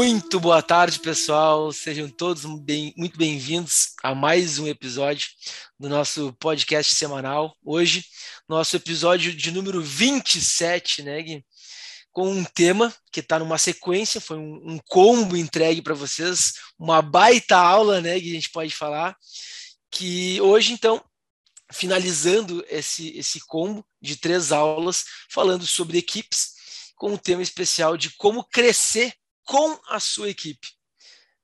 Muito boa tarde, pessoal. Sejam todos bem, muito bem-vindos a mais um episódio do nosso podcast semanal. Hoje, nosso episódio de número 27, né, Gui? Com um tema que está numa sequência, foi um, um combo entregue para vocês, uma baita aula, né, que a gente pode falar. Que hoje, então, finalizando esse, esse combo de três aulas, falando sobre equipes, com um tema especial de como crescer com a sua equipe.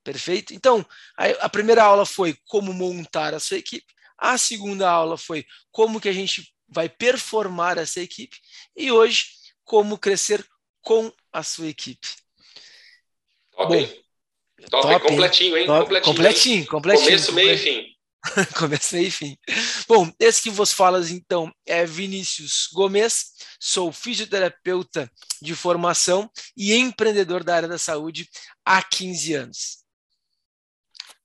Perfeito? Então, a, primeira aula foi como montar a sua equipe, a segunda aula foi como que a gente vai performar essa equipe e hoje como crescer com a sua equipe. Top, Bom, hein? Top, top completinho, hein? Top, completinho, completinho, completinho. Começo, meio e fim. Começo, meio e fim. Bom, esse que vos falas então é Vinícius Gomes, sou fisioterapeuta de formação e empreendedor da área da saúde há 15 anos.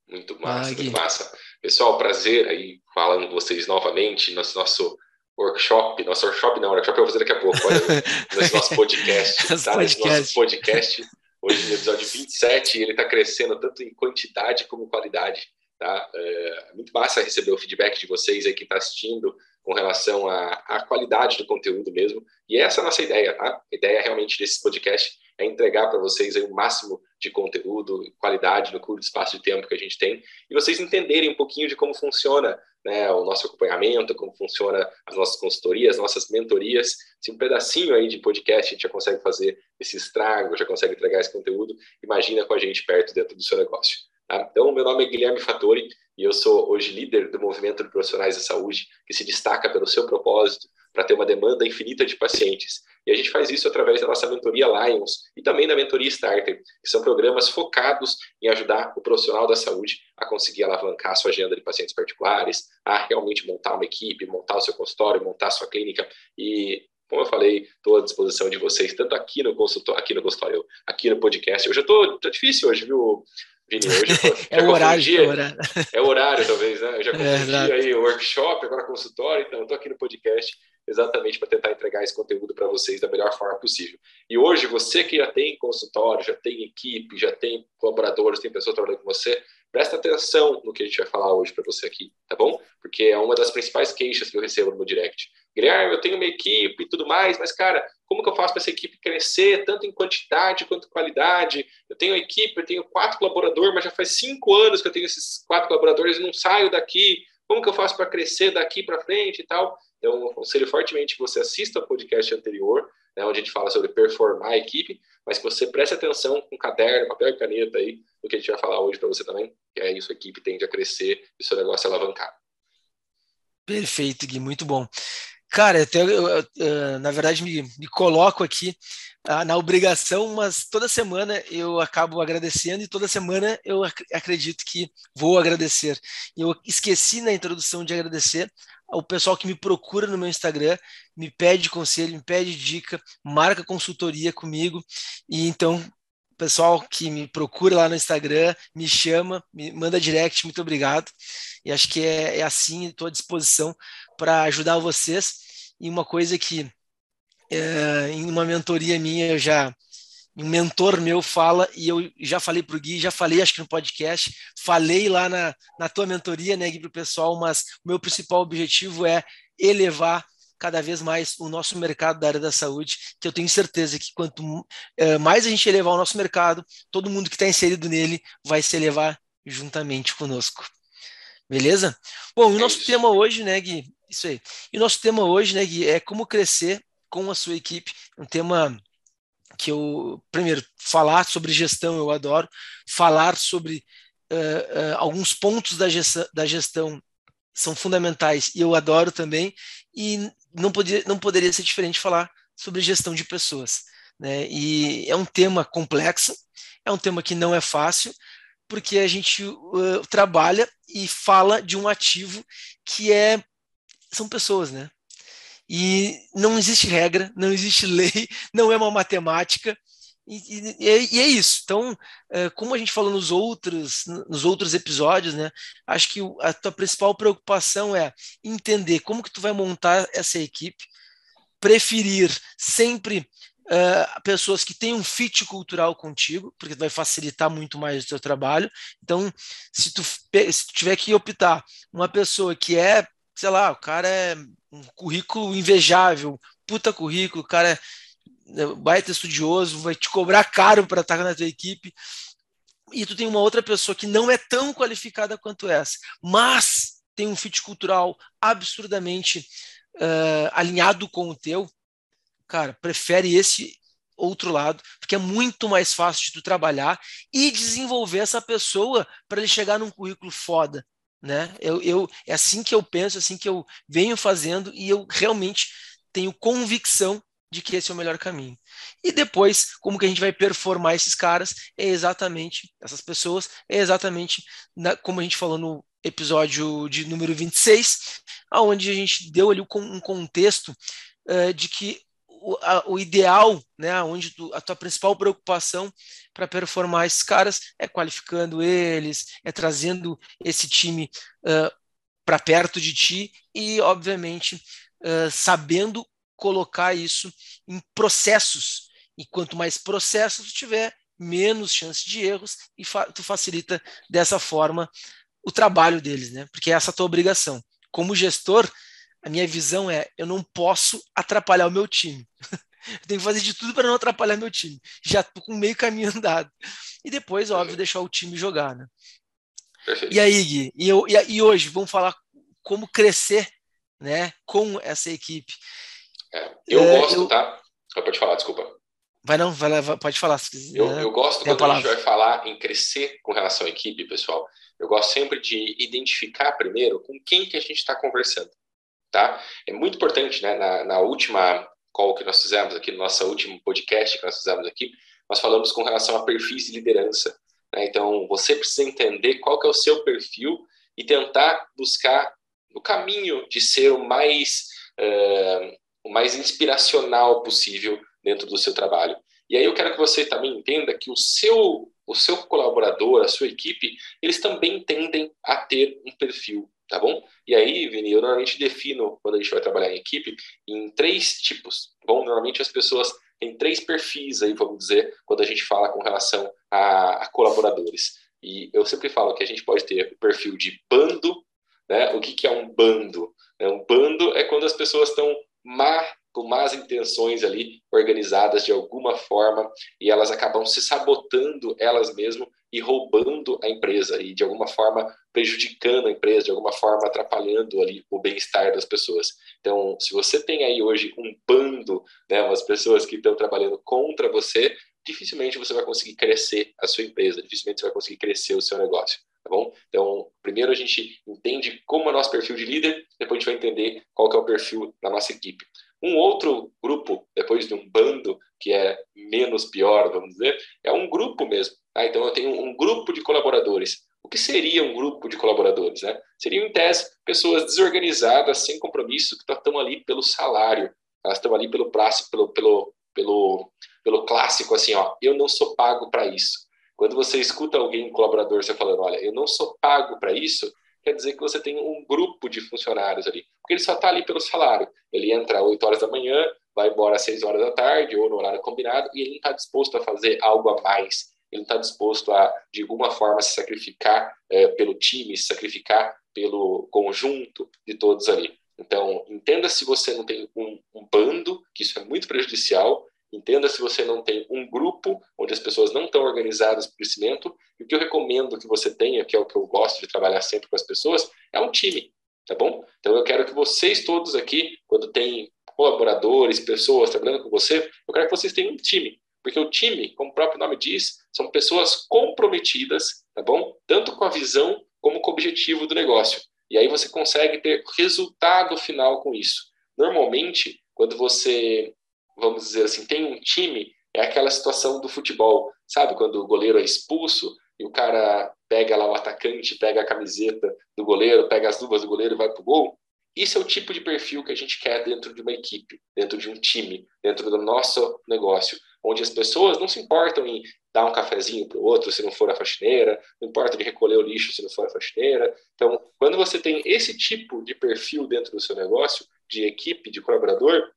Muito massa, ah, muito massa. Pessoal, prazer aí falando com vocês novamente nosso nosso workshop, nosso workshop não, workshop eu vou fazer daqui a pouco, olha, nesse nosso podcast, tá? Nesse nosso podcast, hoje no episódio 27, ele está crescendo tanto em quantidade como qualidade. Tá? É muito massa receber o feedback de vocês aí que está assistindo com relação à, à, qualidade do conteúdo mesmo. E essa é a nossa ideia, tá? A ideia realmente desse podcast é entregar para vocês aí o máximo de conteúdo, qualidade no curto espaço de tempo que a gente tem e vocês entenderem um pouquinho de como funciona né, o nosso acompanhamento, como funciona as nossas consultorias, nossas mentorias. Se um pedacinho aí de podcast a gente já consegue fazer esse estrago, já consegue entregar esse conteúdo, imagina com a gente perto dentro do seu negócio. Tá? Então, meu nome é Guilherme Fattori e eu sou hoje líder do movimento de profissionais da saúde, que se destaca pelo seu propósito para ter uma demanda infinita de pacientes. E a gente faz isso através da nossa mentoria Lions e também da mentoria Starter, que são programas focados em ajudar o profissional da saúde a conseguir alavancar a sua agenda de pacientes particulares, a realmente montar uma equipe, montar o seu consultório, montar a sua clínica e como eu falei, estou à disposição de vocês, tanto aqui no consultório, aqui no consultório, aqui no podcast. Hoje eu estou tô difícil hoje, viu, Vini, hoje é, o horário, é o horário. É o horário, talvez, né? Eu já é, confundi é, aí o workshop, agora consultório, então estou aqui no podcast exatamente para tentar entregar esse conteúdo para vocês da melhor forma possível. E hoje, você que já tem consultório, já tem equipe, já tem colaboradores, tem pessoas trabalhando com você, presta atenção no que a gente vai falar hoje para você aqui, tá bom? Porque é uma das principais queixas que eu recebo no meu direct. Guilherme, eu tenho uma equipe e tudo mais, mas, cara, como que eu faço para essa equipe crescer, tanto em quantidade quanto em qualidade? Eu tenho equipe, eu tenho quatro colaboradores, mas já faz cinco anos que eu tenho esses quatro colaboradores e não saio daqui. Como que eu faço para crescer daqui para frente e tal? Então, eu aconselho fortemente que você assista o podcast anterior, né, onde a gente fala sobre performar a equipe, mas que você preste atenção com caderno, papel e caneta aí, no que a gente vai falar hoje para você também, que é isso, a equipe tende a crescer e seu negócio alavancar. Perfeito, Gui, muito bom. Cara, até eu, eu, eu, na verdade me, me coloco aqui uh, na obrigação, mas toda semana eu acabo agradecendo e toda semana eu ac acredito que vou agradecer. Eu esqueci na introdução de agradecer o pessoal que me procura no meu Instagram, me pede conselho, me pede dica, marca consultoria comigo e então pessoal que me procura lá no Instagram, me chama, me manda direct, muito obrigado. E acho que é, é assim, estou à disposição para ajudar vocês. E uma coisa que é, em uma mentoria minha eu já um mentor meu fala, e eu já falei para o Gui, já falei acho que no podcast, falei lá na, na tua mentoria, né, Gui, para o pessoal, mas o meu principal objetivo é elevar cada vez mais o nosso mercado da área da saúde, que eu tenho certeza que quanto é, mais a gente elevar o nosso mercado, todo mundo que está inserido nele vai se elevar juntamente conosco. Beleza? Bom, o nosso tema hoje, né, Gui, isso aí. E o nosso tema hoje, né, Gui, é como crescer com a sua equipe. Um tema que eu, primeiro, falar sobre gestão eu adoro, falar sobre uh, uh, alguns pontos da gestão, da gestão são fundamentais e eu adoro também, e não, não poderia ser diferente falar sobre gestão de pessoas. Né? E é um tema complexo, é um tema que não é fácil, porque a gente uh, trabalha e fala de um ativo que é são pessoas, né? E não existe regra, não existe lei, não é uma matemática, e, é, e, é isso. Então, é, como a gente falou nos outros, nos outros episódios, né? Acho que a tua principal preocupação é entender como que tu vai montar essa equipe, preferir sempre uh, pessoas que têm um fit cultural contigo, porque vai facilitar muito mais o teu trabalho. Então, se tu, se tu tiver que optar uma pessoa que é, sei lá, o cara é um currículo invejável, puta currículo, o cara é baita estudioso, vai te cobrar caro para estar na tua equipe, e tu tem uma outra pessoa que não é tão qualificada quanto essa, mas tem um fit cultural absurdamente uh, alinhado com o teu, cara, prefere esse outro lado, porque é muito mais fácil de tu trabalhar e desenvolver essa pessoa para ele chegar num currículo foda, né? Eu, eu, é assim que eu penso, é assim que eu venho fazendo e eu realmente tenho convicção de que esse é o melhor caminho. E depois, como que a gente vai performar esses caras, é exatamente, essas pessoas, é exatamente na, como a gente falou no episódio de número 26, aonde a gente deu ali um contexto uh, de que o, a, o, ideal, né, onde tu, a tua principal preocupação para performar esses caras é qualificando eles, é trazendo esse time uh, para perto de ti e, obviamente, uh, sabendo colocar isso em processos. E quanto mais processos tu tiver, menos chance de erros e fa tu facilita dessa forma o trabalho deles, né? Porque é essa a tua obrigação. Como gestor, a minha visão é: eu não posso atrapalhar o meu time. eu tenho que fazer de tudo para não atrapalhar meu time. Já estou com meio caminho andado. E depois, óbvio, deixar o time jogar, né? E aí, Gui, e, eu, e, e hoje vamos falar como crescer né, com essa equipe. É, eu é, gosto, eu... tá? Pode falar, desculpa. Vai não, vai, pode falar. Se eu, eu gosto quando a, a, gente vai falar em crescer com relação à equipe, pessoal. Eu gosto sempre de identificar primeiro com quem que a gente está conversando, tá? É muito importante, né? Na, na, última call que nós fizemos aqui, no nosso último podcast que nós fizemos aqui, nós falamos com relação a perfis de liderança. Né? Então, você precisa entender qual que é o seu perfil e tentar buscar o caminho de ser o mais uh, mais inspiracional possível dentro do seu trabalho. E aí eu quero que você também entenda que o seu o seu colaborador, a sua equipe, eles também tendem a ter um perfil, tá bom? E aí, Vini, eu normalmente defino, quando a gente vai trabalhar em equipe, em três tipos. Tá bom, normalmente as pessoas têm três perfis aí, vamos dizer, quando a gente fala com relação a, a colaboradores. E eu sempre falo que a gente pode ter o perfil de bando, né? O que, que é um bando? É, um bando é quando as pessoas estão má, com más intenções ali, organizadas de alguma forma, e elas acabam se sabotando elas mesmas e roubando a empresa, e de alguma forma prejudicando a empresa, de alguma forma atrapalhando ali o bem-estar das pessoas. Então, se você tem aí hoje um bando, né, umas pessoas que estão trabalhando contra você, dificilmente você vai conseguir crescer a sua empresa, dificilmente você vai conseguir crescer o seu negócio tá bom? Então, primeiro a gente entende como é o nosso perfil de líder, depois a gente vai entender qual que é o perfil da nossa equipe. Um outro grupo, depois de um bando, que é menos pior, vamos dizer, é um grupo mesmo. Tá? Então, eu tenho um grupo de colaboradores. O que seria um grupo de colaboradores? Né? Seriam, em tese, pessoas desorganizadas, sem compromisso, que estão ali pelo salário, elas estão ali pelo, pelo, pelo, pelo, pelo clássico, assim, ó, eu não sou pago para isso. Quando você escuta alguém, colaborador, você falando, olha, eu não sou pago para isso, quer dizer que você tem um grupo de funcionários ali. Porque ele só está ali pelo salário. Ele entra às 8 horas da manhã, vai embora às 6 horas da tarde, ou no horário combinado, e ele não está disposto a fazer algo a mais. Ele não está disposto a, de alguma forma, se sacrificar é, pelo time, se sacrificar pelo conjunto de todos ali. Então, entenda se você não tem um, um bando, que isso é muito prejudicial, Entenda se você não tem um grupo onde as pessoas não estão organizadas para o crescimento. E o que eu recomendo que você tenha, que é o que eu gosto de trabalhar sempre com as pessoas, é um time, tá bom? Então eu quero que vocês todos aqui, quando tem colaboradores, pessoas trabalhando com você, eu quero que vocês tenham um time. Porque o time, como o próprio nome diz, são pessoas comprometidas, tá bom? Tanto com a visão como com o objetivo do negócio. E aí você consegue ter resultado final com isso. Normalmente, quando você vamos dizer assim, tem um time, é aquela situação do futebol, sabe? Quando o goleiro é expulso e o cara pega lá o atacante, pega a camiseta do goleiro, pega as luvas do goleiro e vai pro gol. Isso é o tipo de perfil que a gente quer dentro de uma equipe, dentro de um time, dentro do nosso negócio, onde as pessoas não se importam em dar um cafezinho para o outro se não for a faxineira, não importa de recolher o lixo se não for a faxineira. Então, quando você tem esse tipo de perfil dentro do seu negócio, de equipe, de colaborador,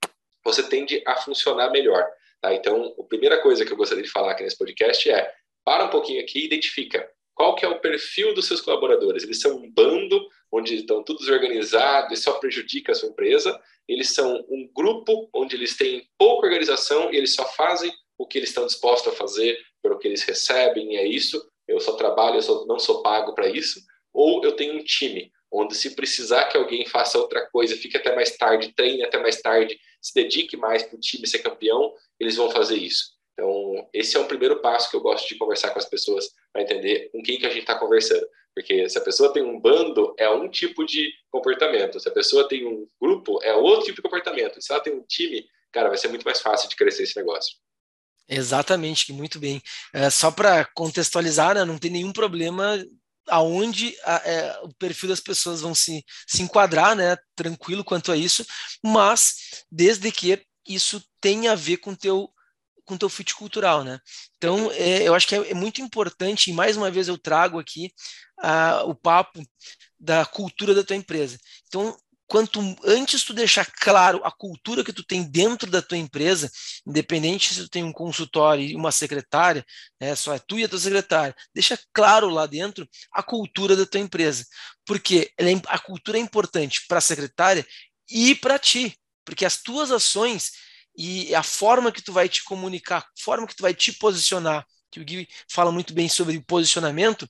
você tende a funcionar melhor. Tá? Então, a primeira coisa que eu gostaria de falar aqui nesse podcast é para um pouquinho aqui e identifica qual que é o perfil dos seus colaboradores. Eles são um bando onde estão todos organizados e só prejudica a sua empresa. Eles são um grupo onde eles têm pouca organização e eles só fazem o que eles estão dispostos a fazer pelo que eles recebem, é isso. Eu só trabalho, eu só não sou pago para isso. Ou eu tenho um time onde se precisar que alguém faça outra coisa, fique até mais tarde, treine até mais tarde, se dedique mais para o time ser campeão, eles vão fazer isso. Então, esse é um primeiro passo que eu gosto de conversar com as pessoas para entender com quem que a gente está conversando. Porque se a pessoa tem um bando, é um tipo de comportamento. Se a pessoa tem um grupo, é outro tipo de comportamento. Se ela tem um time, cara, vai ser muito mais fácil de crescer esse negócio. Exatamente, muito bem. É, só para contextualizar, né, não tem nenhum problema aonde a, é, o perfil das pessoas vão se, se enquadrar, né, tranquilo quanto a isso, mas desde que isso tenha a ver com teu com teu fit cultural, né? Então, é, eu acho que é, é, muito importante, e mais uma vez eu trago aqui uh, o papo da cultura da tua empresa. Então, quanto antes tu deixar claro a cultura que tu tem dentro da tua empresa, independente se tu tem um consultório e uma secretária, né, só é tu e a tua secretária, deixa claro lá dentro a cultura da tua empresa, porque é, a cultura é importante para a secretária e para ti, porque as tuas ações e a forma que tu vai te comunicar, a forma que tu vai te posicionar, que o Gui fala muito bem sobre posicionamento,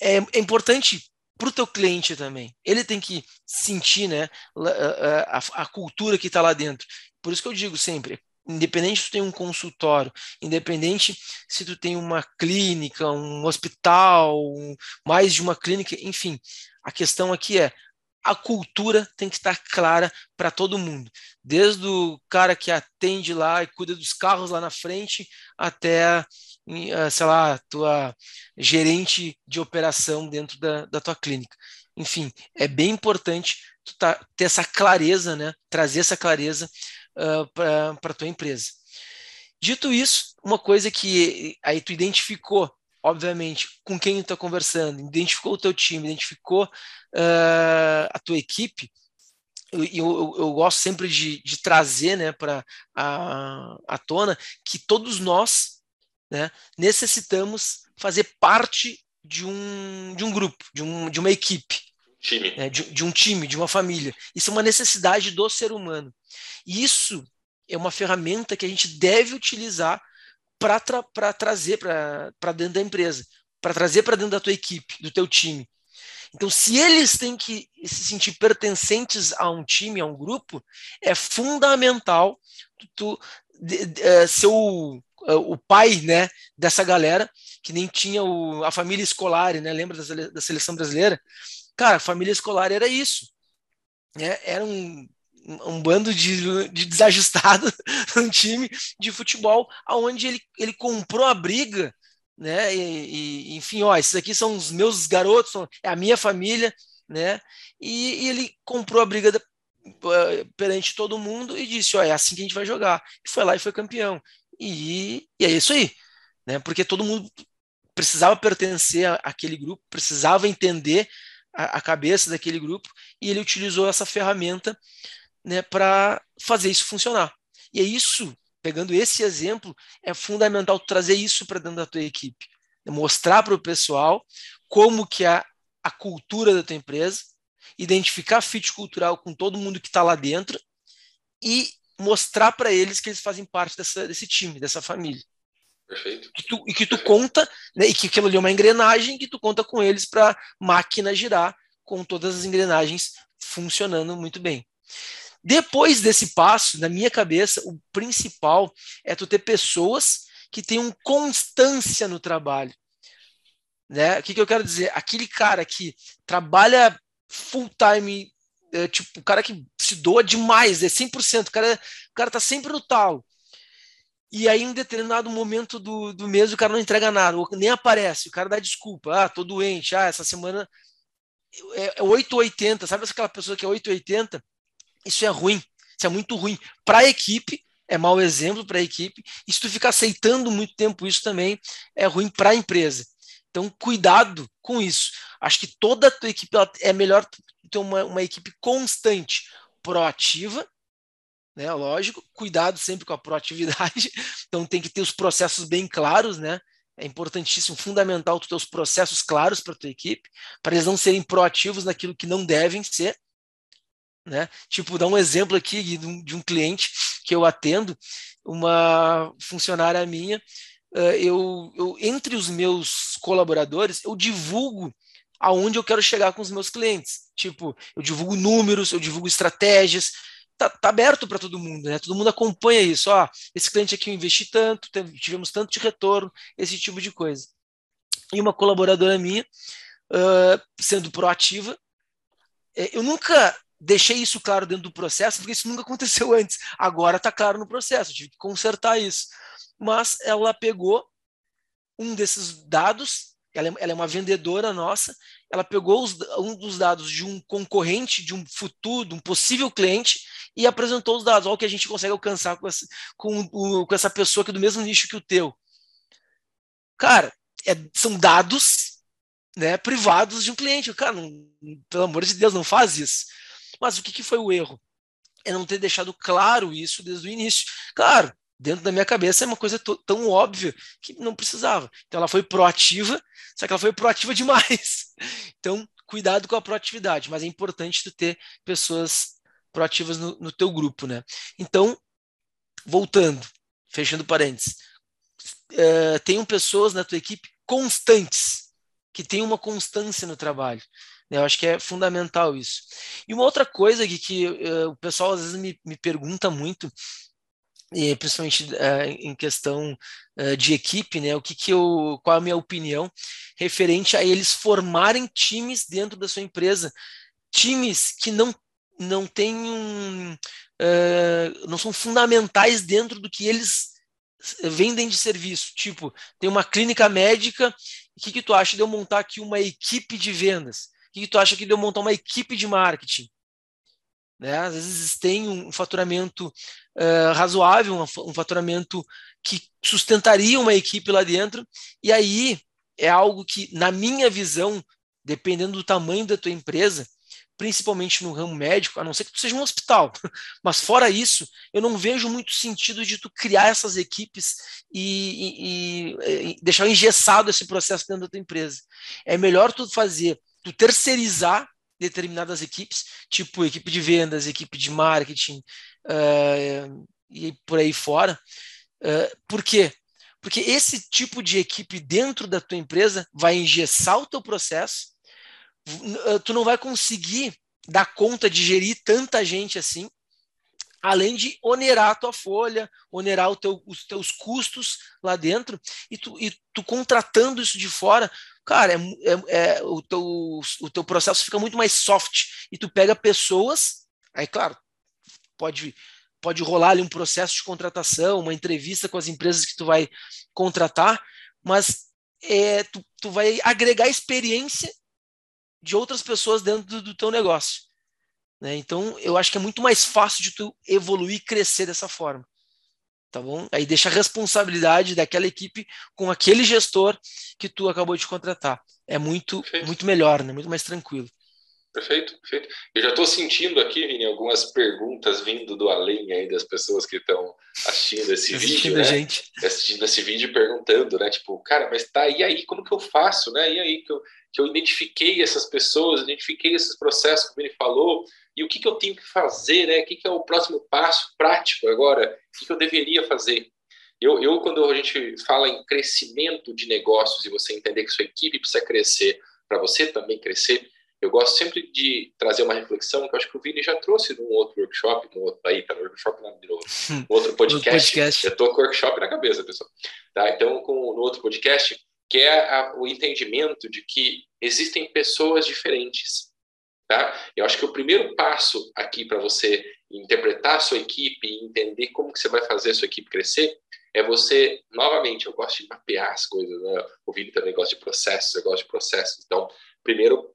é, é importante para o teu cliente também. Ele tem que sentir né, a, a, a cultura que está lá dentro. Por isso que eu digo sempre, independente se tu tem um consultório, independente se tu tem uma clínica, um hospital, mais de uma clínica, enfim, a questão aqui é a cultura tem que estar clara para todo mundo, desde o cara que atende lá e cuida dos carros lá na frente até, sei lá, tua gerente de operação dentro da, da tua clínica. Enfim, é bem importante tu tá, ter essa clareza, né? trazer essa clareza uh, para a tua empresa. Dito isso, uma coisa que aí tu identificou obviamente, com quem está conversando, identificou o teu time, identificou uh, a tua equipe, eu, eu, eu gosto sempre de, de trazer né, para a, a tona que todos nós né, necessitamos fazer parte de um, de um grupo, de, um, de uma equipe. Time. Né, de, de um time, de uma família. Isso é uma necessidade do ser humano. E isso é uma ferramenta que a gente deve utilizar para tra trazer para dentro da empresa, para trazer para dentro da tua equipe, do teu time. Então, se eles têm que se sentir pertencentes a um time, a um grupo, é fundamental tu, de, de, uh, ser o, uh, o pai né, dessa galera, que nem tinha o, a família escolar, né? Lembra da, da seleção brasileira? Cara, a família escolar era isso. Né? Era um um bando de, de desajustado um time de futebol, aonde ele, ele comprou a briga, né? E, e, enfim, ó, esses aqui são os meus garotos, é a minha família, né? E, e ele comprou a briga da, perante todo mundo e disse, ó, é assim que a gente vai jogar. E foi lá e foi campeão. E, e é isso aí, né? Porque todo mundo precisava pertencer àquele grupo, precisava entender a, a cabeça daquele grupo, e ele utilizou essa ferramenta né, para fazer isso funcionar. E é isso, pegando esse exemplo, é fundamental trazer isso para dentro da tua equipe, né, mostrar para o pessoal como que é a cultura da tua empresa, identificar fit cultural com todo mundo que está lá dentro e mostrar para eles que eles fazem parte dessa, desse time, dessa família. Perfeito. E, tu, e que tu conta, né, e que aquilo ali é uma engrenagem que tu conta com eles para máquina girar com todas as engrenagens funcionando muito bem. Depois desse passo, na minha cabeça, o principal é tu ter pessoas que tenham constância no trabalho. Né? O que, que eu quero dizer? Aquele cara que trabalha full time, é, tipo, o cara que se doa demais, é 100%, o cara, o cara tá sempre no talo. E aí, em determinado momento do, do mês, o cara não entrega nada, nem aparece, o cara dá desculpa, ah, tô doente, ah, essa semana é, é 880, sabe aquela pessoa que é 880? Isso é ruim, isso é muito ruim para a equipe, é mau exemplo para a equipe, e se tu ficar aceitando muito tempo isso também é ruim para a empresa. Então, cuidado com isso. Acho que toda a tua equipe é melhor ter uma, uma equipe constante, proativa, né? Lógico, cuidado sempre com a proatividade. Então tem que ter os processos bem claros, né? É importantíssimo, fundamental tu ter os processos claros para tua equipe, para eles não serem proativos naquilo que não devem ser. Né? Tipo, dar um exemplo aqui de um, de um cliente que eu atendo, uma funcionária minha, eu, eu, entre os meus colaboradores, eu divulgo aonde eu quero chegar com os meus clientes. Tipo, eu divulgo números, eu divulgo estratégias, tá, tá aberto para todo mundo, né? Todo mundo acompanha isso. Ó, esse cliente aqui eu investi tanto, tivemos tanto de retorno, esse tipo de coisa. E uma colaboradora minha, uh, sendo proativa, é, eu nunca deixei isso claro dentro do processo, porque isso nunca aconteceu antes. Agora está claro no processo, tive que consertar isso. Mas ela pegou um desses dados, ela é, ela é uma vendedora nossa, ela pegou os, um dos dados de um concorrente, de um futuro, de um possível cliente, e apresentou os dados. Olha o que a gente consegue alcançar com essa, com, o, com essa pessoa que é do mesmo nicho que o teu. Cara, é, são dados né, privados de um cliente. Cara, não, pelo amor de Deus, não faz isso. Mas o que, que foi o erro? É não ter deixado claro isso desde o início. Claro, dentro da minha cabeça é uma coisa tão óbvia que não precisava. Então ela foi proativa, só que ela foi proativa demais. Então, cuidado com a proatividade, mas é importante tu ter pessoas proativas no, no teu grupo, né? Então, voltando, fechando parênteses, uh, tenham pessoas na tua equipe constantes, que tenham uma constância no trabalho. Né? Eu acho que é fundamental isso. E uma outra coisa que, que uh, o pessoal às vezes me, me pergunta muito, e principalmente uh, em questão uh, de equipe, né? O que, que eu, qual a minha opinião referente a eles formarem times dentro da sua empresa, times que não não têm um, uh, não são fundamentais dentro do que eles vendem de serviço. Tipo, tem uma clínica médica, o que, que tu acha de eu montar aqui uma equipe de vendas? O que, que tu acha de eu montar uma equipe de marketing? Né? Às vezes tem um faturamento uh, razoável, um, faturamento que sustentaria uma equipe lá dentro, e aí é algo que, na minha visão, dependendo do tamanho da tua empresa, principalmente no ramo médico, a não ser que tu seja um hospital. Mas fora isso, eu não vejo muito sentido de tu criar essas equipes e, e, e deixar engessado esse processo dentro da tua empresa. É melhor tu fazer, tu terceirizar determinadas equipes, tipo equipe de vendas, equipe de marketing uh, e por aí fora. Uh, por quê? Porque esse tipo de equipe dentro da tua empresa vai engessar o teu processo eh, tu não vai conseguir dar conta de gerir tanta gente assim, além de onerar a tua folha, onerar teu, os teus custos lá dentro, e tu, e tu contratando isso de fora, cara, é, é, é, o, teu, o teu processo fica muito mais soft, e tu pega pessoas, aí claro, pode, pode rolar ali um processo de contratação, uma entrevista com as empresas que tu vai contratar, mas é, tu, tu vai agregar experiência de outras pessoas dentro do, do teu negócio. Né? Então, eu acho que é muito mais fácil de tu evoluir e crescer dessa forma. Tá bom? Aí deixa a responsabilidade daquela equipe com aquele gestor que tu acabou de contratar. É muito, muito melhor, né? muito mais tranquilo. Perfeito, perfeito. Eu já estou sentindo aqui, Vini, algumas perguntas vindo do além aí das pessoas que estão assistindo esse assistindo vídeo, né? Gente. Assistindo esse vídeo perguntando, né? Tipo, cara, mas tá, e aí, como que eu faço, né? E aí que eu, que eu identifiquei essas pessoas, identifiquei esses processos que o Vini falou, e o que, que eu tenho que fazer, né? O que, que é o próximo passo prático agora? O que, que eu deveria fazer? Eu, eu, quando a gente fala em crescimento de negócios e você entender que sua equipe precisa crescer para você também crescer, eu gosto sempre de trazer uma reflexão que eu acho que o Vini já trouxe num outro workshop, no outro, aí, tá no workshop não, de novo, no outro podcast. podcast. Eu tô com o workshop na cabeça, pessoal. Tá? Então, com, no outro podcast, que é a, o entendimento de que existem pessoas diferentes. Tá? Eu acho que o primeiro passo aqui para você interpretar a sua equipe e entender como que você vai fazer a sua equipe crescer é você, novamente, eu gosto de mapear as coisas, né? o Vini também gosta de processos, eu gosto de processos. Então, primeiro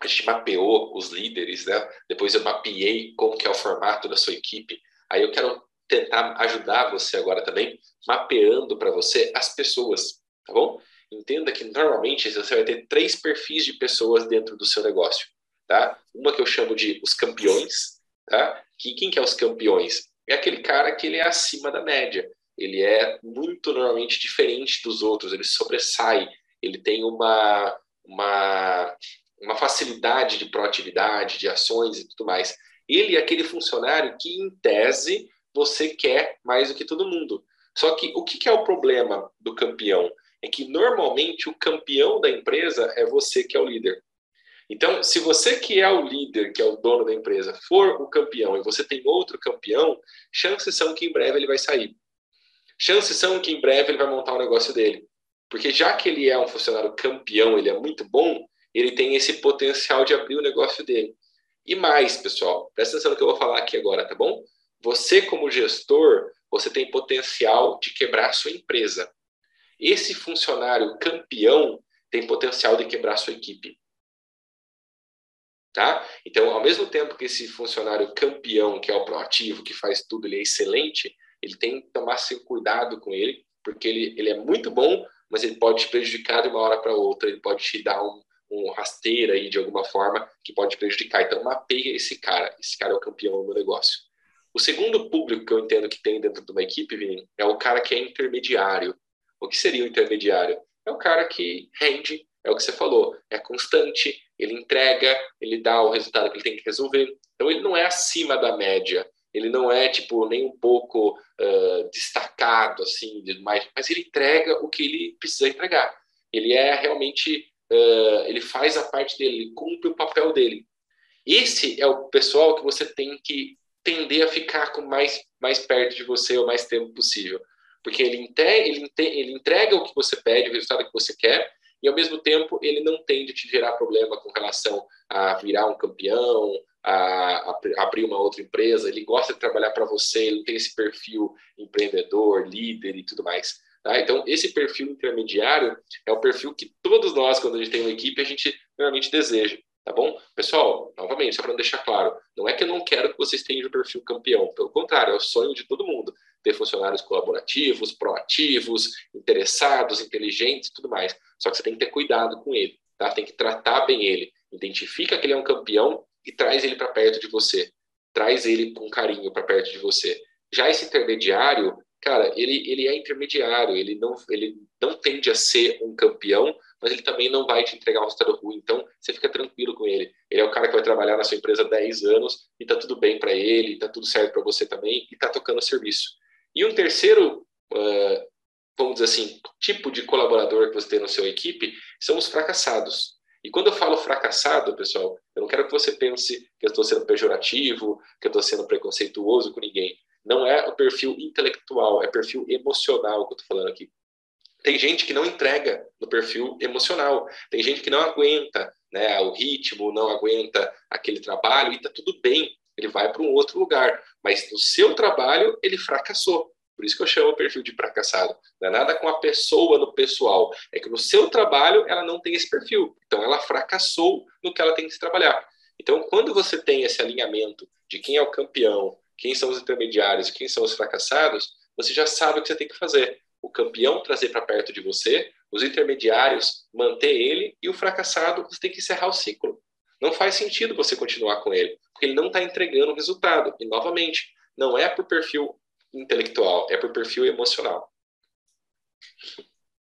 a gente mapeou os líderes, né? Depois eu mapeei como que é o formato da sua equipe. Aí eu quero tentar ajudar você agora também, mapeando para você as pessoas, tá bom? Entenda que normalmente você vai ter três perfis de pessoas dentro do seu negócio, tá? Uma que eu chamo de os campeões, tá? Que quem que é os campeões? é aquele cara que ele é acima da média. Ele é muito normalmente diferente dos outros, ele sobressai, ele tem uma, uma, uma facilidade de proatividade, de ações e tudo mais. Ele é aquele funcionário que, em tese, você quer mais do que todo mundo. Só que o que é o problema do campeão? Que normalmente o campeão da empresa é você que é o líder. Então, se você que é o líder, que é o dono da empresa, for o campeão e você tem outro campeão, chances são que em breve ele vai sair. Chances são que em breve ele vai montar o um negócio dele. Porque já que ele é um funcionário campeão, ele é muito bom, ele tem esse potencial de abrir o negócio dele. E mais, pessoal, presta atenção no que eu vou falar aqui agora, tá bom? Você, como gestor, você tem potencial de quebrar sua empresa. Esse funcionário campeão tem potencial de quebrar sua equipe. Tá? Então, ao mesmo tempo que esse funcionário campeão, que é o proativo, que faz tudo, ele é excelente, ele tem que tomar seu cuidado com ele, porque ele, ele é muito bom, mas ele pode te prejudicar de uma hora para outra, ele pode te dar um, um rasteiro aí de alguma forma que pode te prejudicar. Então, mapeia esse cara, esse cara é o campeão do negócio. O segundo público que eu entendo que tem dentro de uma equipe, Vini, é o cara que é intermediário. O que seria o intermediário? É o cara que rende, é o que você falou, é constante, ele entrega, ele dá o resultado que ele tem que resolver. Então ele não é acima da média, ele não é tipo nem um pouco uh, destacado assim, mas, mas ele entrega o que ele precisa entregar. Ele é realmente, uh, ele faz a parte dele, ele cumpre o papel dele. Esse é o pessoal que você tem que tender a ficar com mais mais perto de você o mais tempo possível, porque ele, ele, ele entrega o que você pede, o resultado que você quer, e ao mesmo tempo ele não tende a te gerar problema com relação a virar um campeão, a, a abrir uma outra empresa, ele gosta de trabalhar para você, ele tem esse perfil empreendedor, líder e tudo mais. Tá? Então, esse perfil intermediário é o perfil que todos nós, quando a gente tem uma equipe, a gente realmente deseja. Tá bom? Pessoal, novamente, só para deixar claro, não é que eu não quero que vocês tenham o perfil campeão, pelo contrário, é o sonho de todo mundo ter funcionários colaborativos, proativos, interessados, inteligentes, tudo mais. Só que você tem que ter cuidado com ele, tá? Tem que tratar bem ele. Identifica que ele é um campeão e traz ele para perto de você. Traz ele com carinho para perto de você. Já esse intermediário, cara, ele, ele é intermediário, ele não, ele não tende a ser um campeão, mas ele também não vai te entregar um resultado ruim. Então, você fica tranquilo com ele. Ele é o cara que vai trabalhar na sua empresa há 10 anos e tá tudo bem para ele, tá tudo certo para você também e tá tocando serviço. E um terceiro, uh, vamos dizer assim, tipo de colaborador que você tem na sua equipe são os fracassados. E quando eu falo fracassado, pessoal, eu não quero que você pense que eu estou sendo pejorativo, que eu estou sendo preconceituoso com ninguém. Não é o perfil intelectual, é perfil emocional que eu estou falando aqui. Tem gente que não entrega no perfil emocional. Tem gente que não aguenta né, o ritmo, não aguenta aquele trabalho e está tudo bem ele vai para um outro lugar. Mas no seu trabalho, ele fracassou. Por isso que eu chamo o perfil de fracassado. Não é nada com a pessoa no pessoal. É que no seu trabalho, ela não tem esse perfil. Então, ela fracassou no que ela tem que trabalhar. Então, quando você tem esse alinhamento de quem é o campeão, quem são os intermediários, quem são os fracassados, você já sabe o que você tem que fazer. O campeão trazer para perto de você, os intermediários manter ele e o fracassado você tem que encerrar o ciclo. Não faz sentido você continuar com ele porque ele não está entregando o resultado. E, novamente, não é por perfil intelectual, é por perfil emocional.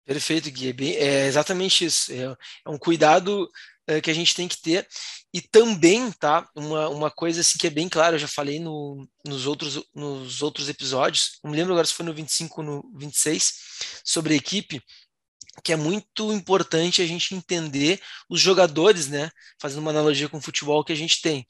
Perfeito, Gui. É, é exatamente isso. É, é um cuidado é, que a gente tem que ter. E também, tá? Uma, uma coisa assim que é bem clara, eu já falei no, nos, outros, nos outros episódios, não me lembro agora se foi no 25 ou no 26, sobre equipe, que é muito importante a gente entender os jogadores, né? Fazendo uma analogia com o futebol que a gente tem.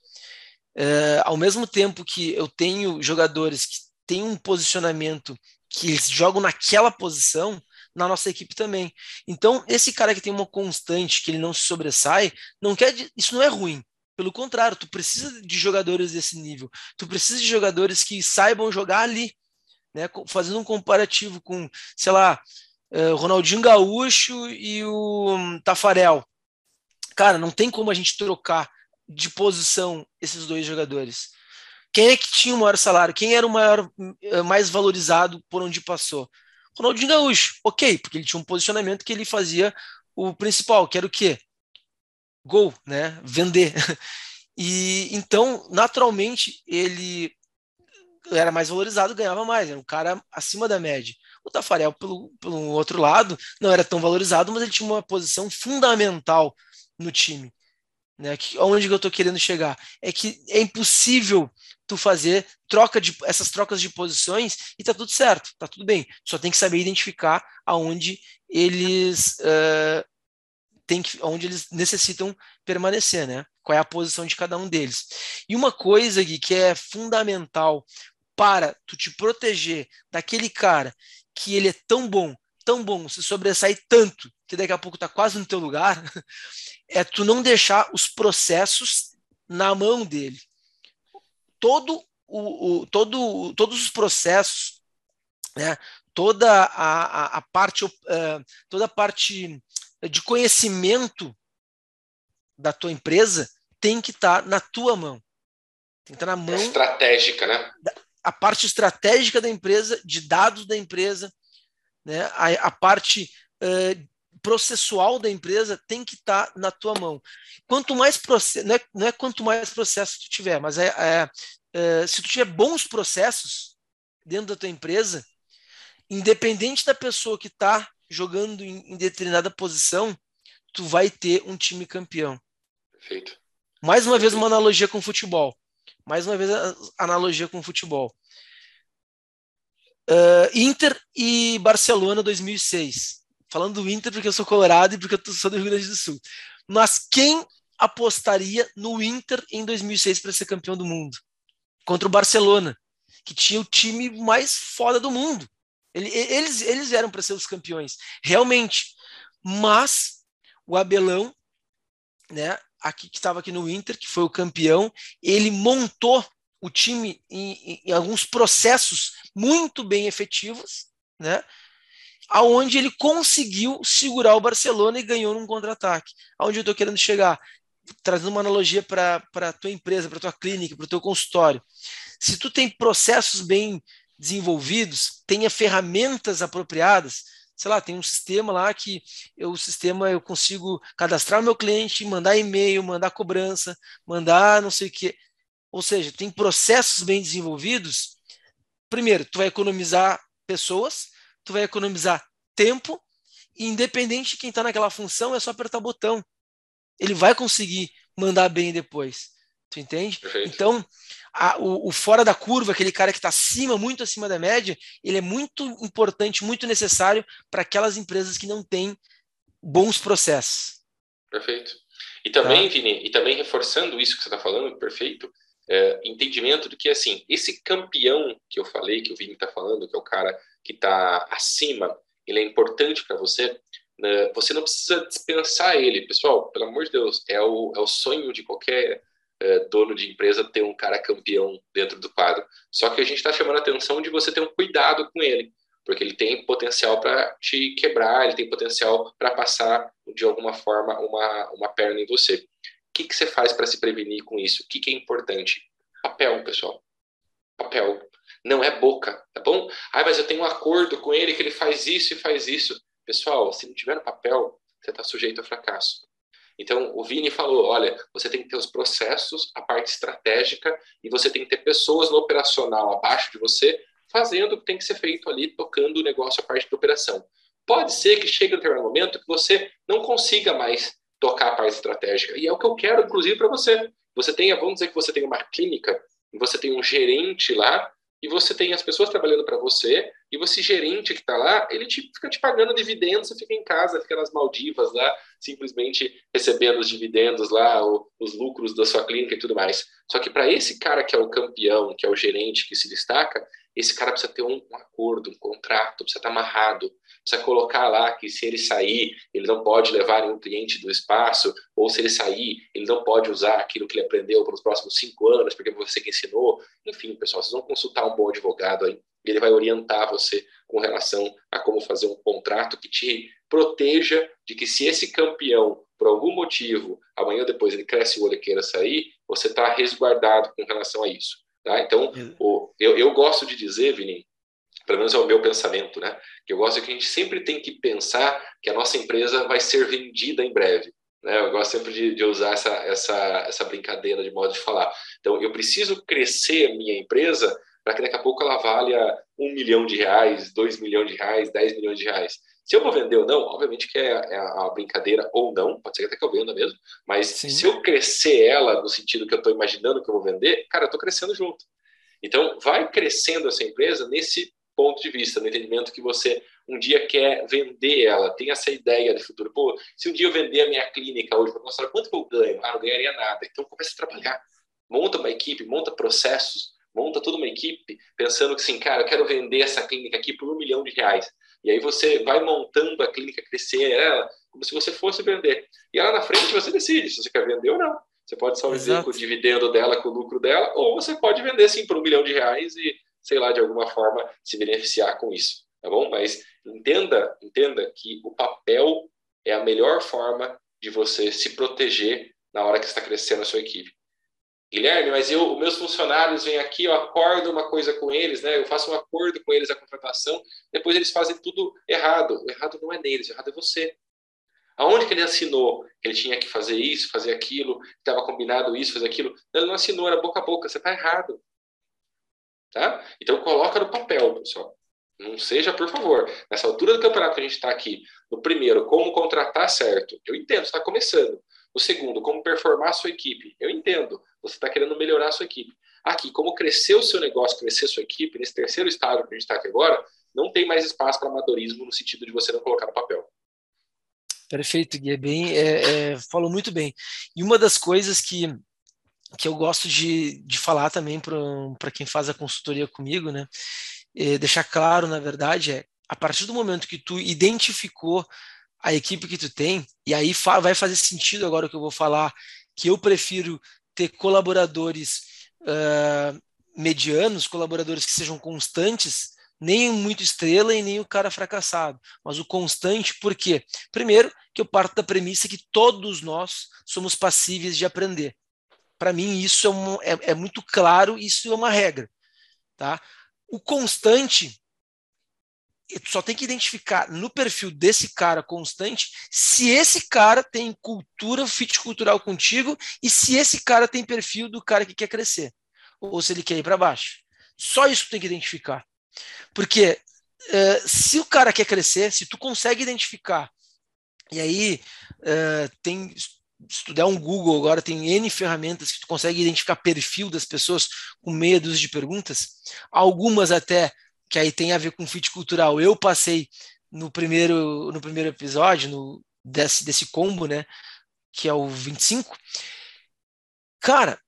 É, ao mesmo tempo que eu tenho jogadores que têm um posicionamento que eles jogam naquela posição, na nossa equipe também. Então, esse cara que tem uma constante, que ele não se sobressai, não quer isso não é ruim. Pelo contrário, tu precisa de jogadores desse nível. Tu precisa de jogadores que saibam jogar ali, né? Fazendo um comparativo com, sei lá, uh, Ronaldinho Gaúcho e o um, Tafarel. Cara, não tem como a gente trocar de posição esses dois jogadores? Quem é que tinha o maior salário? Quem era o maior, eh, mais valorizado por onde passou? Ronaldinho Gaúcho, ok, porque ele tinha um posicionamento que ele fazia o principal, que era o quê? Gol, né? Vender. E então, naturalmente, ele era mais valorizado, ganhava mais, era um cara acima da média. O Tafarel, pelo, pelo outro lado, não era tão valorizado, mas ele tinha uma posição fundamental no time. Né? Que, onde que eu estou querendo chegar? É que é impossível tu fazer troca de essas trocas de posições e tá tudo certo, tá tudo bem. Só tem que saber identificar aonde eles uh, tem que, onde eles necessitam permanecer, né? Qual é a posição de cada um deles. E uma coisa Gui, que é fundamental para tu te proteger daquele cara que ele é tão bom, tão bom, se sobressai tanto que daqui a pouco tá quase no teu lugar, é tu não deixar os processos na mão dele todo o, o todo, todos os processos, né, toda a, a, parte, uh, toda a parte de conhecimento da tua empresa tem que estar tá na tua mão. Tem que estar tá na mão. Estratégica, né? A parte estratégica da empresa, de dados da empresa, né? a, a parte uh, processual da empresa tem que estar tá na tua mão. Quanto mais processo, não é, não é quanto mais processo tu tiver, mas é, é, é, se tu tiver bons processos dentro da tua empresa, independente da pessoa que está jogando em, em, determinada posição, tu vai ter um time campeão. Perfeito. Mais uma vez uma analogia com futebol. Mais uma vez a analogia com futebol. Uh, Inter e Barcelona 2006 falando do Inter porque eu sou colorado e porque eu sou do Rio Grande do Sul. Mas quem apostaria no Inter em 2006 para ser campeão do mundo? Contra o Barcelona, que tinha o time mais foda do mundo. Eles, eles eram para ser os campeões, realmente. Mas o Abelão, né, aqui que estava aqui no Inter, que foi o campeão, ele montou o time em, em, alguns processos muito bem efetivos, né? aonde ele conseguiu segurar o Barcelona e ganhou num contra-ataque. Aonde eu estou querendo chegar? Trazendo uma analogia para a tua empresa, para a tua clínica, para o teu consultório. Se tu tem processos bem desenvolvidos, tenha ferramentas apropriadas, sei lá, tem um sistema lá que eu, o sistema eu consigo cadastrar o meu cliente, mandar e-mail, mandar cobrança, mandar não sei o quê. Ou seja, tem processos bem desenvolvidos. Primeiro, tu vai economizar pessoas, tu vai economizar tempo, e independente de quem está naquela função, é só apertar o botão. Ele vai conseguir mandar bem depois. Tu entende? Perfeito. Então, a, o, o, fora da curva, aquele cara que está acima, muito acima da média, ele é muito importante, muito necessário para aquelas empresas que não têm bons processos. Perfeito. E também, tá? Vini, e também reforçando isso que você está falando, perfeito, é, entendimento de que, assim, esse campeão que eu falei, que o Vini está falando, que é o cara que está acima, ele é importante para você, né? você não precisa dispensar ele. Pessoal, pelo amor de Deus, é o, é o sonho de qualquer é, dono de empresa ter um cara campeão dentro do quadro. Só que a gente está chamando a atenção de você ter um cuidado com ele, porque ele tem potencial para te quebrar, ele tem potencial para passar de alguma forma uma, uma perna em você. Que, que você faz para se prevenir com isso? O que, que é importante? Papel, pessoal. Papel não é boca, tá bom? Ah, mas eu tenho um acordo com ele que ele faz isso e faz isso. Pessoal, se não tiver papel, você está sujeito a fracasso. Então, o Vini falou: olha, você tem que ter os processos, a parte estratégica, e você tem que ter pessoas no operacional abaixo de você fazendo o que tem que ser feito ali, tocando o negócio, a parte de operação. Pode ser que chegue um determinado momento que você não consiga mais tocar a parte estratégica. E é o que eu quero, inclusive, para você. Você tenha, vamos dizer que você tem uma clínica, você tem um gerente lá, e você tem as pessoas trabalhando para você, e você gerente que está lá, ele te, fica te pagando dividendos, você fica em casa, fica nas Maldivas lá, simplesmente recebendo os dividendos lá, os lucros da sua clínica e tudo mais. Só que para esse cara que é o campeão, que é o gerente que se destaca, esse cara precisa ter um, um acordo, um contrato, precisa estar tá amarrado, precisa colocar lá que se ele sair, ele não pode levar nenhum cliente do espaço, ou se ele sair, ele não pode usar aquilo que ele aprendeu para os próximos cinco anos, porque você que ensinou. Enfim, pessoal, vocês vão consultar um bom advogado aí, ele vai orientar você com relação a como fazer um contrato que te proteja de que se esse campeão, por algum motivo, amanhã ou depois ele cresce o olho e queira sair, você está resguardado com relação a isso. Tá? Então, o, eu, eu gosto de dizer, Vini, pelo menos é o meu pensamento, né? Que eu gosto de que a gente sempre tem que pensar que a nossa empresa vai ser vendida em breve. Né? Eu gosto sempre de, de usar essa, essa, essa brincadeira de modo de falar. Então, eu preciso crescer a minha empresa para que daqui a pouco ela valha um milhão de reais, dois milhões de reais, dez milhões de reais. Se eu vou vender ou não, obviamente que é, é a brincadeira ou não, pode ser até que eu venda mesmo, mas Sim. se eu crescer ela no sentido que eu estou imaginando que eu vou vender, cara, eu estou crescendo junto. Então, vai crescendo essa empresa nesse ponto de vista, no entendimento que você um dia quer vender ela, tem essa ideia de futuro. Pô, se um dia eu vender a minha clínica hoje para mostrar quanto que eu ganho, ah, não ganharia nada. Então, começa a trabalhar. Monta uma equipe, monta processos, monta toda uma equipe pensando que, assim, cara, eu quero vender essa clínica aqui por um milhão de reais. E aí você vai montando a clínica crescer ela como se você fosse vender. E lá na frente você decide se você quer vender ou não. Você pode só vender Exato. com o dividendo dela, com o lucro dela, ou você pode vender sim por um milhão de reais e, sei lá, de alguma forma se beneficiar com isso. Tá bom? Mas entenda, entenda que o papel é a melhor forma de você se proteger na hora que está crescendo a sua equipe. Guilherme, mas eu, meus funcionários vêm aqui, eu acordo uma coisa com eles, né? Eu faço um acordo com eles a contratação, depois eles fazem tudo errado. O errado não é neles, o errado é você. Aonde que ele assinou que ele tinha que fazer isso, fazer aquilo, estava combinado isso, fazer aquilo? Ele não assinou, era boca a boca, você está errado. Tá? Então coloca no papel, pessoal. Não seja, por favor. Nessa altura do campeonato que a gente está aqui, no primeiro, como contratar certo. Eu entendo, está começando. O segundo, como performar a sua equipe. Eu entendo, você está querendo melhorar a sua equipe. Aqui, como crescer o seu negócio, crescer a sua equipe, nesse terceiro estágio que a gente está aqui agora, não tem mais espaço para amadorismo no sentido de você não colocar no papel. Perfeito, Gui. É bem, é, é, falou muito bem. E uma das coisas que, que eu gosto de, de falar também para quem faz a consultoria comigo, né? É deixar claro, na verdade, é a partir do momento que tu identificou a equipe que tu tem, e aí vai fazer sentido agora o que eu vou falar, que eu prefiro ter colaboradores uh, medianos, colaboradores que sejam constantes, nem muito estrela e nem o cara fracassado, mas o constante, por quê? Primeiro, que eu parto da premissa que todos nós somos passíveis de aprender. Para mim, isso é, um, é, é muito claro, isso é uma regra. Tá? O constante só tem que identificar no perfil desse cara constante se esse cara tem cultura, fit cultural contigo e se esse cara tem perfil do cara que quer crescer ou se ele quer ir para baixo. Só isso tem que identificar. Porque uh, se o cara quer crescer, se tu consegue identificar, e aí uh, tem se tu der um Google agora, tem N ferramentas que tu consegue identificar perfil das pessoas com meia dúzia de perguntas, algumas até que aí tem a ver com fit cultural. Eu passei no primeiro, no primeiro episódio, no, desse, desse combo, né? Que é o 25. Cara,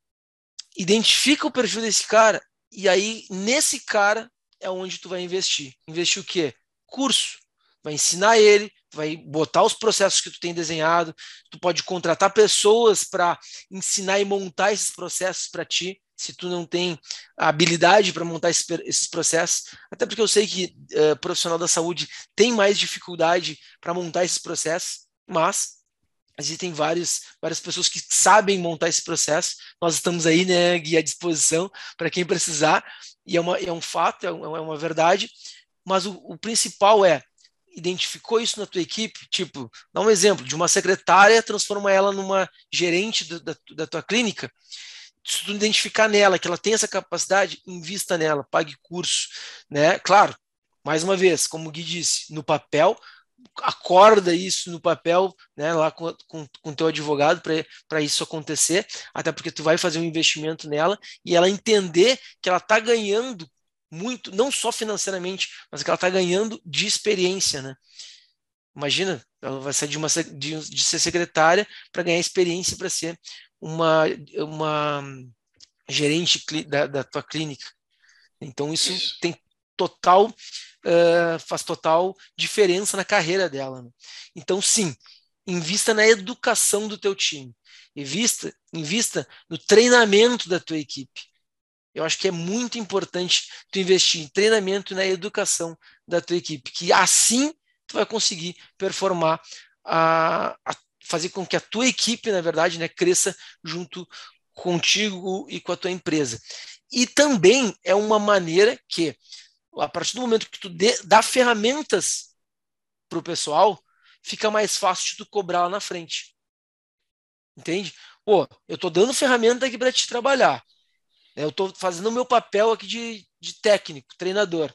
identifica o perfil desse cara e aí nesse cara é onde tu vai investir. Investir o quê? Curso. Vai ensinar ele, vai botar os processos que tu tem desenhado, tu pode contratar pessoas para ensinar e montar esses processos para ti se tu não tem a habilidade para montar esses processos, até porque eu sei que uh, profissional da saúde tem mais dificuldade para montar esses processos, mas existem vários, várias pessoas que sabem montar esse processo. Nós estamos aí, né, Gui, à disposição para quem precisar, e é, uma, é um fato, é, é uma verdade, mas o, o principal é identificou isso na tua equipe? Tipo, dá um exemplo de uma secretária, transforma ela numa gerente do, da, da tua clínica se tu identificar nela que ela tem essa capacidade, invista nela, pague curso, né? Claro, mais uma vez, como o Gui disse, no papel, acorda isso no papel, né, lá com, com, com teu advogado para isso acontecer, até porque tu vai fazer um investimento nela e ela entender que ela está ganhando muito, não só financeiramente, mas que ela está ganhando de experiência, né? Imagina, ela vai sair de, uma, de, de ser secretária para ganhar experiência para ser uma, uma gerente da, da tua clínica. Então isso, isso. tem total uh, faz total diferença na carreira dela. Né? Então sim, invista na educação do teu time, invista, invista no treinamento da tua equipe. Eu acho que é muito importante tu investir em treinamento e na educação da tua equipe, que assim tu vai conseguir performar a, a fazer com que a tua equipe, na verdade, né, cresça junto contigo e com a tua empresa. E também é uma maneira que, a partir do momento que tu dê, dá ferramentas para o pessoal, fica mais fácil de tu cobrar lá na frente. Entende? Pô, eu estou dando ferramenta aqui para te trabalhar. Eu estou fazendo o meu papel aqui de, de técnico, treinador.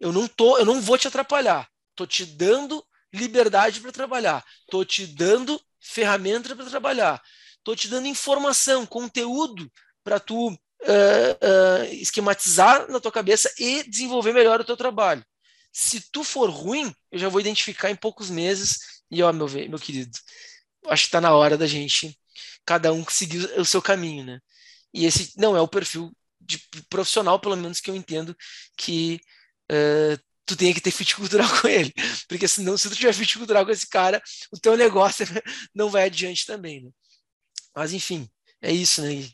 Eu não tô, eu não vou te atrapalhar. Estou te dando liberdade para trabalhar. Estou te dando ferramenta para trabalhar. Estou te dando informação, conteúdo para tu uh, uh, esquematizar na tua cabeça e desenvolver melhor o teu trabalho. Se tu for ruim, eu já vou identificar em poucos meses. E ó, meu, meu querido, acho que está na hora da gente, cada um seguir o seu caminho, né? E esse não é o perfil de profissional, pelo menos que eu entendo que uh, tu tenha que ter fit cultural com ele. Porque senão, se tu tiver fit cultural com esse cara, o teu negócio não vai adiante também, né? Mas enfim, é isso, né?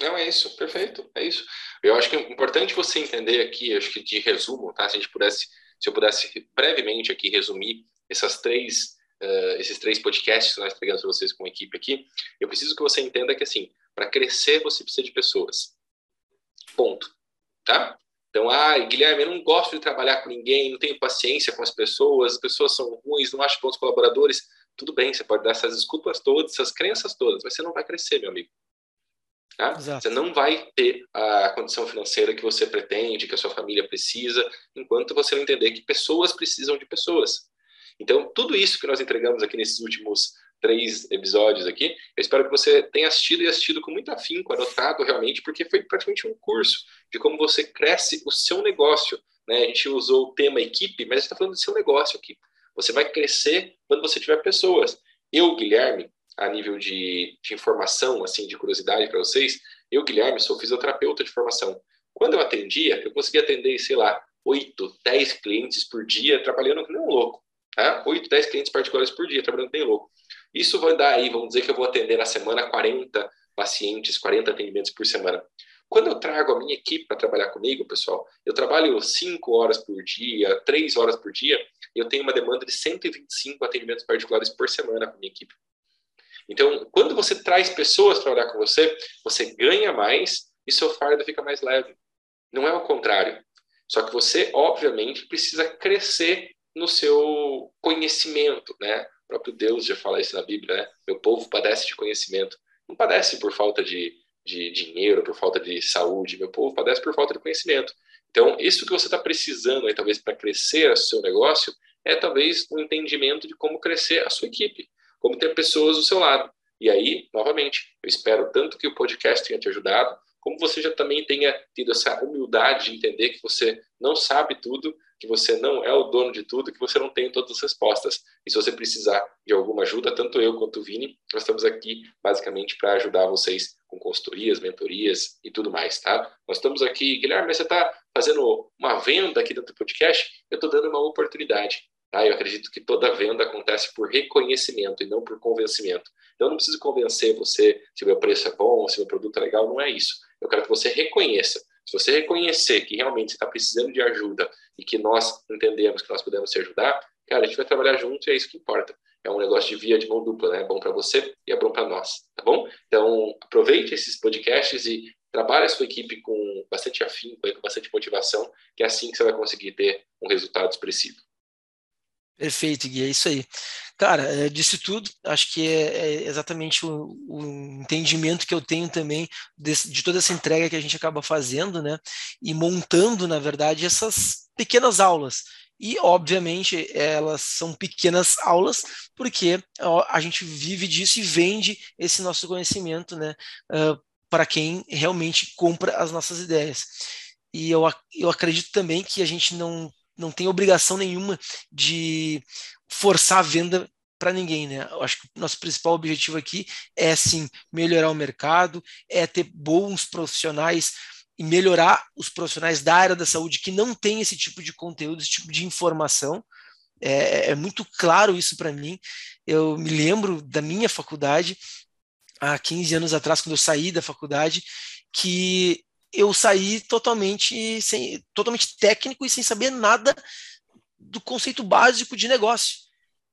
Não, é isso, perfeito, é isso. Eu acho que é importante você entender aqui, acho que de resumo, tá? Se a gente pudesse, se eu pudesse brevemente aqui resumir essas três, uh, esses três podcasts que nós pegamos para vocês com a equipe aqui, eu preciso que você entenda que assim, para crescer, você precisa de pessoas. Ponto. Tá? Então, ah, Guilherme, eu não gosto de trabalhar com ninguém, não tenho paciência com as pessoas, as pessoas são ruins, não acho bons colaboradores. Tudo bem, você pode dar essas desculpas todas, essas crenças todas, mas você não vai crescer, meu amigo. Tá? Você não vai ter a condição financeira que você pretende, que a sua família precisa, enquanto você não entender que pessoas precisam de pessoas. Então, tudo isso que nós entregamos aqui nesses últimos três episódios aqui. Eu espero que você tenha assistido e assistido com muito afinco, anotado realmente, porque foi praticamente um curso de como você cresce o seu negócio. Né? A gente usou o tema equipe, mas a gente está falando do seu negócio aqui. Você vai crescer quando você tiver pessoas. Eu, Guilherme, a nível de, de informação, assim, de curiosidade para vocês, eu, Guilherme, sou fisioterapeuta de formação. Quando eu atendia, eu conseguia atender, sei lá, 8, 10 clientes por dia, trabalhando que nem um louco. Tá? 8, 10 clientes particulares por dia, trabalhando bem louco. Isso vai dar aí, vamos dizer que eu vou atender na semana 40 pacientes, 40 atendimentos por semana. Quando eu trago a minha equipe para trabalhar comigo, pessoal, eu trabalho 5 horas por dia, 3 horas por dia, e eu tenho uma demanda de 125 atendimentos particulares por semana com a minha equipe. Então, quando você traz pessoas para trabalhar com você, você ganha mais e seu fardo fica mais leve. Não é o contrário. Só que você, obviamente, precisa crescer no seu conhecimento, né? O próprio Deus já fala isso na Bíblia, né? Meu povo padece de conhecimento. Não padece por falta de, de dinheiro, por falta de saúde. Meu povo padece por falta de conhecimento. Então, isso que você está precisando aí, talvez, para crescer o seu negócio, é talvez um entendimento de como crescer a sua equipe, como ter pessoas do seu lado. E aí, novamente, eu espero tanto que o podcast tenha te ajudado, como você já também tenha tido essa humildade de entender que você não sabe tudo, que você não é o dono de tudo, que você não tem todas as respostas. E se você precisar de alguma ajuda, tanto eu quanto o Vini, nós estamos aqui basicamente para ajudar vocês com consultorias, mentorias e tudo mais, tá? Nós estamos aqui, Guilherme, você está fazendo uma venda aqui dentro do podcast? Eu estou dando uma oportunidade. Tá? Eu acredito que toda venda acontece por reconhecimento e não por convencimento. Então, eu não preciso convencer você se meu preço é bom, se meu produto é legal, não é isso. Eu quero que você reconheça. Se você reconhecer que realmente você está precisando de ajuda e que nós entendemos que nós podemos te ajudar, cara, a gente vai trabalhar junto e é isso que importa. É um negócio de via de mão dupla, né? É bom para você e é bom para nós, tá bom? Então, aproveite esses podcasts e trabalhe a sua equipe com bastante afinco, com bastante motivação, que é assim que você vai conseguir ter um resultado expressivo. Perfeito, Gui, é isso aí. Cara, é, disse tudo, acho que é, é exatamente o, o, entendimento que eu tenho também de toda essa entrega que a gente acaba fazendo, né? E montando, na verdade, essas pequenas aulas. E, obviamente, elas são pequenas aulas, porque a gente vive disso e vende esse nosso conhecimento, né? Uh, para quem realmente compra as nossas ideias. E eu, eu acredito também que a gente não não tem obrigação nenhuma de forçar a venda para ninguém, né? Eu acho que o nosso principal objetivo aqui é sim melhorar o mercado, é ter bons profissionais e melhorar os profissionais da área da saúde que não tem esse tipo de conteúdo, esse tipo de informação. É, é muito claro isso para mim. Eu me lembro da minha faculdade, há 15 anos atrás, quando eu saí da faculdade, que eu saí totalmente sem, totalmente técnico e sem saber nada do conceito básico de negócio,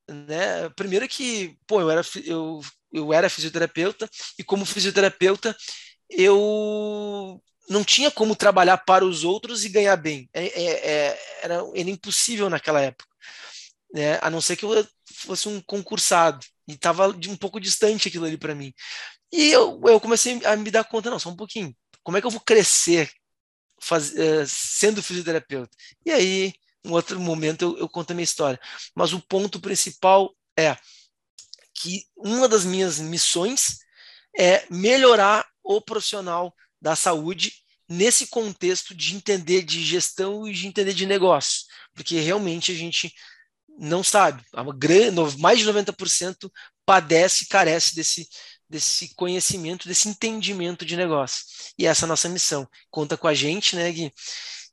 né? Primeiro que, pô, eu era eu, eu era fisioterapeuta e como fisioterapeuta eu não tinha como trabalhar para os outros e ganhar bem. É, é, é, era, era impossível naquela época, né? A não ser que eu fosse um concursado e estava um pouco distante aquilo ali para mim. E eu, eu comecei a me dar conta, não, só um pouquinho como é que eu vou crescer faz, uh, sendo fisioterapeuta? E aí, um outro momento, eu, eu conto a minha história. Mas o ponto principal é que uma das minhas missões é melhorar o profissional da saúde nesse contexto de entender de gestão e de entender de negócio, porque realmente a gente não sabe, mais de 90% padece e carece desse, desse conhecimento, desse entendimento de negócio. E essa é a nossa missão. Conta com a gente, né, Gui?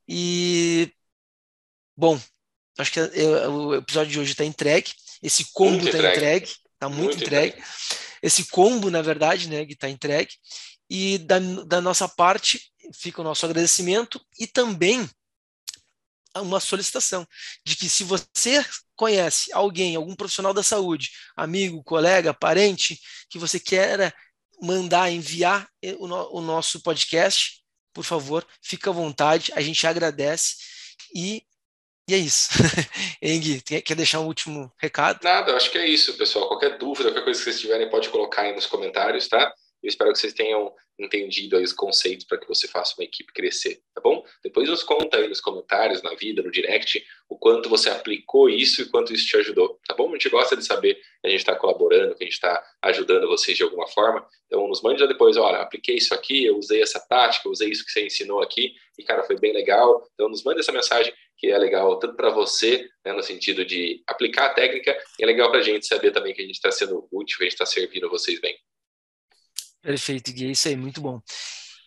E, bom, acho que é, o episódio de hoje está entregue, esse combo está entregue, está muito, muito entregue. entregue. Esse combo, na verdade, né, Gui, está entregue. E da, da nossa parte, fica o nosso agradecimento e também uma solicitação de que se você conhece alguém, algum profissional da saúde, amigo, colega, parente, que você queira mandar, enviar o, no, o nosso podcast, por favor, fica à vontade, a gente agradece e, e é isso. Engui, quer deixar um último recado? Nada, acho que é isso, pessoal. Qualquer dúvida, qualquer coisa que vocês tiverem, pode colocar aí nos comentários, tá? Eu espero que vocês tenham entendido aí os conceitos para que você faça uma equipe crescer, tá bom? Depois nos conta aí nos comentários, na vida, no direct, o quanto você aplicou isso e quanto isso te ajudou, tá bom? A gente gosta de saber que a gente está colaborando, que a gente está ajudando vocês de alguma forma. Então, nos mande depois, olha, apliquei isso aqui, eu usei essa tática, eu usei isso que você ensinou aqui e, cara, foi bem legal. Então, nos mande essa mensagem que é legal tanto para você, né, no sentido de aplicar a técnica, e é legal para a gente saber também que a gente está sendo útil, que a gente está servindo vocês bem. Perfeito, Gui, é isso aí, muito bom.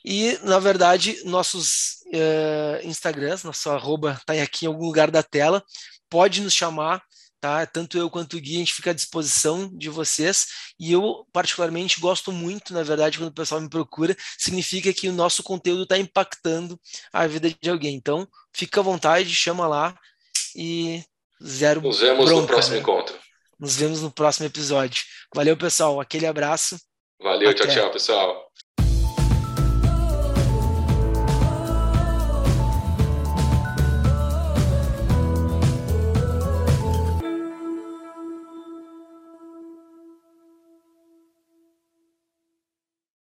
E, na verdade, nossos uh, Instagrams, nosso arroba está aqui em algum lugar da tela, pode nos chamar, tá? Tanto eu quanto o Gui, a gente fica à disposição de vocês. E eu, particularmente, gosto muito, na verdade, quando o pessoal me procura, significa que o nosso conteúdo está impactando a vida de alguém. Então, fica à vontade, chama lá e zero. Nos vemos bronca, no próximo né? encontro. Nos vemos no próximo episódio. Valeu, pessoal. Aquele abraço. Valeu, Até. tchau, tchau, pessoal.